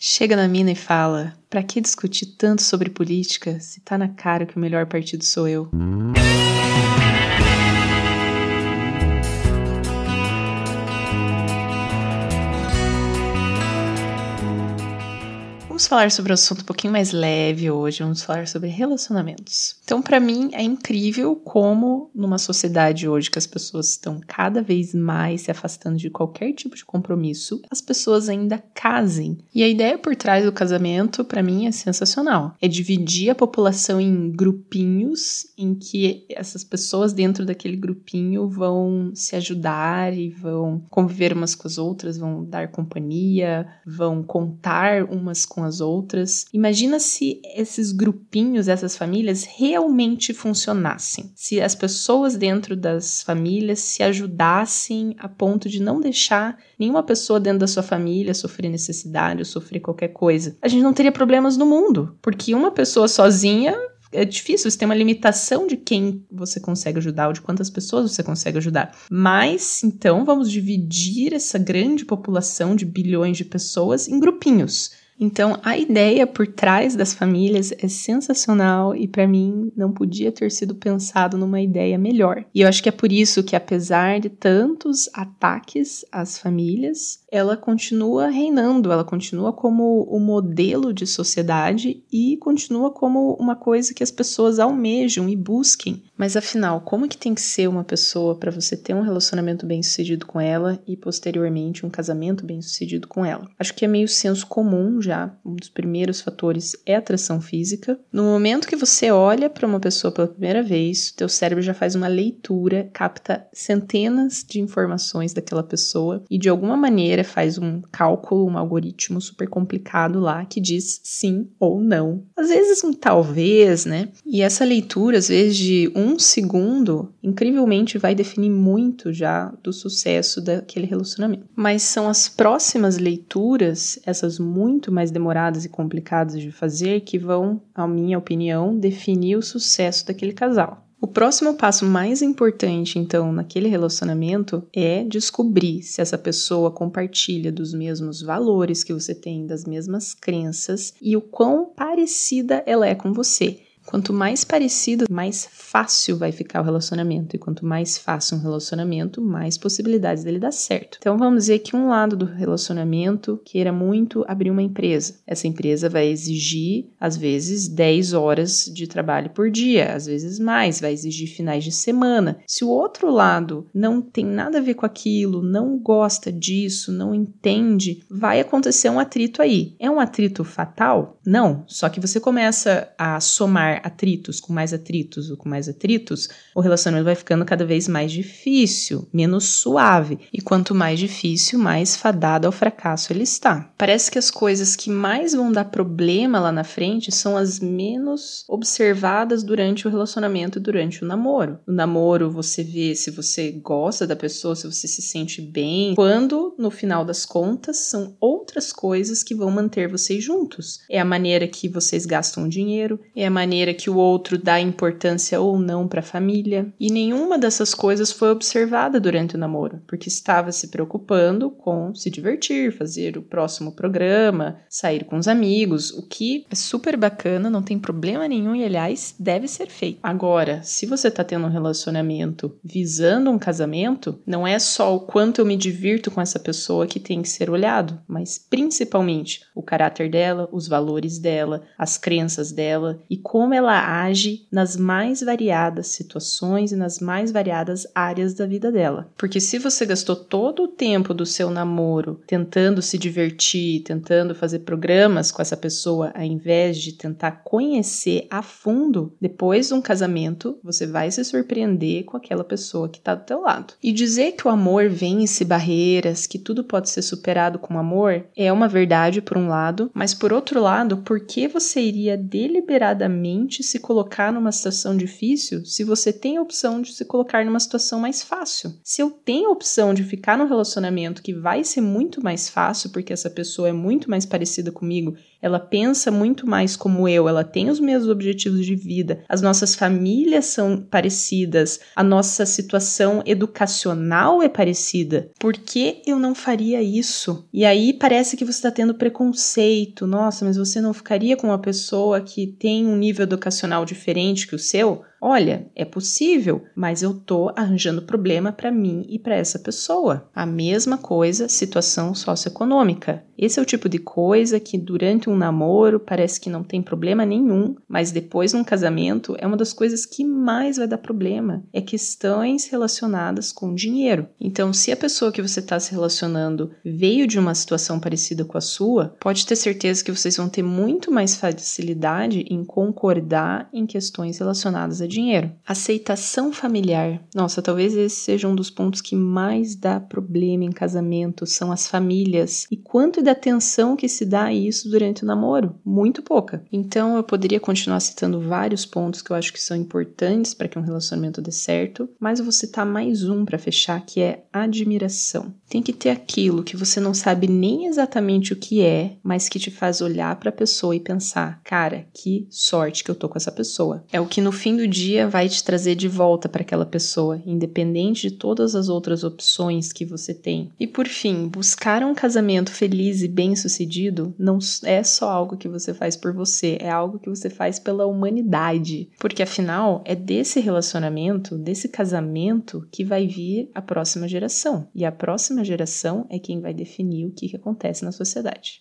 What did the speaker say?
chega na mina e fala: "Pra que discutir tanto sobre política se tá na cara que o melhor partido sou eu?" Vamos falar sobre um assunto um pouquinho mais leve hoje, vamos falar sobre relacionamentos. Então, para mim, é incrível como, numa sociedade hoje que as pessoas estão cada vez mais se afastando de qualquer tipo de compromisso, as pessoas ainda casem. E a ideia por trás do casamento, para mim, é sensacional. É dividir a população em grupinhos em que essas pessoas dentro daquele grupinho vão se ajudar e vão conviver umas com as outras, vão dar companhia, vão contar umas com as as outras. Imagina se esses grupinhos, essas famílias realmente funcionassem. Se as pessoas dentro das famílias se ajudassem a ponto de não deixar nenhuma pessoa dentro da sua família sofrer necessidade ou sofrer qualquer coisa. A gente não teria problemas no mundo, porque uma pessoa sozinha é difícil, você tem uma limitação de quem você consegue ajudar ou de quantas pessoas você consegue ajudar. Mas, então, vamos dividir essa grande população de bilhões de pessoas em grupinhos. Então, a ideia por trás das famílias é sensacional e para mim não podia ter sido pensado numa ideia melhor. E eu acho que é por isso que apesar de tantos ataques às famílias, ela continua reinando, ela continua como o modelo de sociedade e continua como uma coisa que as pessoas almejam e busquem. Mas afinal, como que tem que ser uma pessoa para você ter um relacionamento bem-sucedido com ela e posteriormente um casamento bem-sucedido com ela? Acho que é meio senso comum já, um dos primeiros fatores é a atração física. No momento que você olha para uma pessoa pela primeira vez, teu cérebro já faz uma leitura, capta centenas de informações daquela pessoa e de alguma maneira faz um cálculo, um algoritmo super complicado lá que diz sim ou não. Às vezes um talvez, né? E essa leitura, às vezes de um segundo, incrivelmente vai definir muito já do sucesso daquele relacionamento. Mas são as próximas leituras, essas muito mais demoradas e complicadas de fazer, que vão, na minha opinião, definir o sucesso daquele casal. O próximo passo mais importante, então, naquele relacionamento é descobrir se essa pessoa compartilha dos mesmos valores que você tem, das mesmas crenças e o quão parecida ela é com você. Quanto mais parecido, mais fácil vai ficar o relacionamento. E quanto mais fácil um relacionamento, mais possibilidades dele dar certo. Então vamos dizer que um lado do relacionamento queira muito abrir uma empresa. Essa empresa vai exigir, às vezes, 10 horas de trabalho por dia, às vezes mais, vai exigir finais de semana. Se o outro lado não tem nada a ver com aquilo, não gosta disso, não entende, vai acontecer um atrito aí. É um atrito fatal? Não. Só que você começa a somar atritos com mais atritos ou com mais atritos, o relacionamento vai ficando cada vez mais difícil, menos suave. E quanto mais difícil, mais fadado ao fracasso ele está. Parece que as coisas que mais vão dar problema lá na frente são as menos observadas durante o relacionamento e durante o namoro. No namoro, você vê se você gosta da pessoa, se você se sente bem, quando no final das contas são outras coisas que vão manter vocês juntos. É a maneira que vocês gastam dinheiro, é a maneira maneira que o outro dá importância ou não para a família, e nenhuma dessas coisas foi observada durante o namoro, porque estava se preocupando com se divertir, fazer o próximo programa, sair com os amigos, o que é super bacana, não tem problema nenhum e, aliás, deve ser feito. Agora, se você está tendo um relacionamento visando um casamento, não é só o quanto eu me divirto com essa pessoa que tem que ser olhado, mas principalmente o caráter dela, os valores dela, as crenças dela e como como ela age nas mais variadas situações e nas mais variadas áreas da vida dela. Porque se você gastou todo o tempo do seu namoro tentando se divertir, tentando fazer programas com essa pessoa, ao invés de tentar conhecer a fundo, depois de um casamento, você vai se surpreender com aquela pessoa que está do teu lado. E dizer que o amor vence barreiras, que tudo pode ser superado com amor, é uma verdade por um lado, mas por outro lado, por que você iria deliberadamente se colocar numa situação difícil se você tem a opção de se colocar numa situação mais fácil. Se eu tenho a opção de ficar num relacionamento que vai ser muito mais fácil porque essa pessoa é muito mais parecida comigo, ela pensa muito mais como eu, ela tem os mesmos objetivos de vida, as nossas famílias são parecidas, a nossa situação educacional é parecida. Por que eu não faria isso? E aí parece que você está tendo preconceito. Nossa, mas você não ficaria com uma pessoa que tem um nível educacional diferente que o seu? Olha, é possível, mas eu tô arranjando problema para mim e para essa pessoa. A mesma coisa, situação socioeconômica. Esse é o tipo de coisa que durante um namoro parece que não tem problema nenhum, mas depois num casamento é uma das coisas que mais vai dar problema. É questões relacionadas com dinheiro. Então, se a pessoa que você está se relacionando veio de uma situação parecida com a sua, pode ter certeza que vocês vão ter muito mais facilidade em concordar em questões relacionadas a dinheiro. Aceitação familiar. Nossa, talvez esse seja um dos pontos que mais dá problema em casamento, são as famílias. E quanto de atenção que se dá a isso durante o namoro? Muito pouca. Então eu poderia continuar citando vários pontos que eu acho que são importantes para que um relacionamento dê certo, mas eu vou citar mais um para fechar, que é admiração. Tem que ter aquilo que você não sabe nem exatamente o que é, mas que te faz olhar para a pessoa e pensar: cara, que sorte que eu tô com essa pessoa. É o que no fim do dia dia vai te trazer de volta para aquela pessoa, independente de todas as outras opções que você tem. E por fim, buscar um casamento feliz e bem-sucedido não é só algo que você faz por você, é algo que você faz pela humanidade, porque afinal é desse relacionamento, desse casamento que vai vir a próxima geração. E a próxima geração é quem vai definir o que, que acontece na sociedade.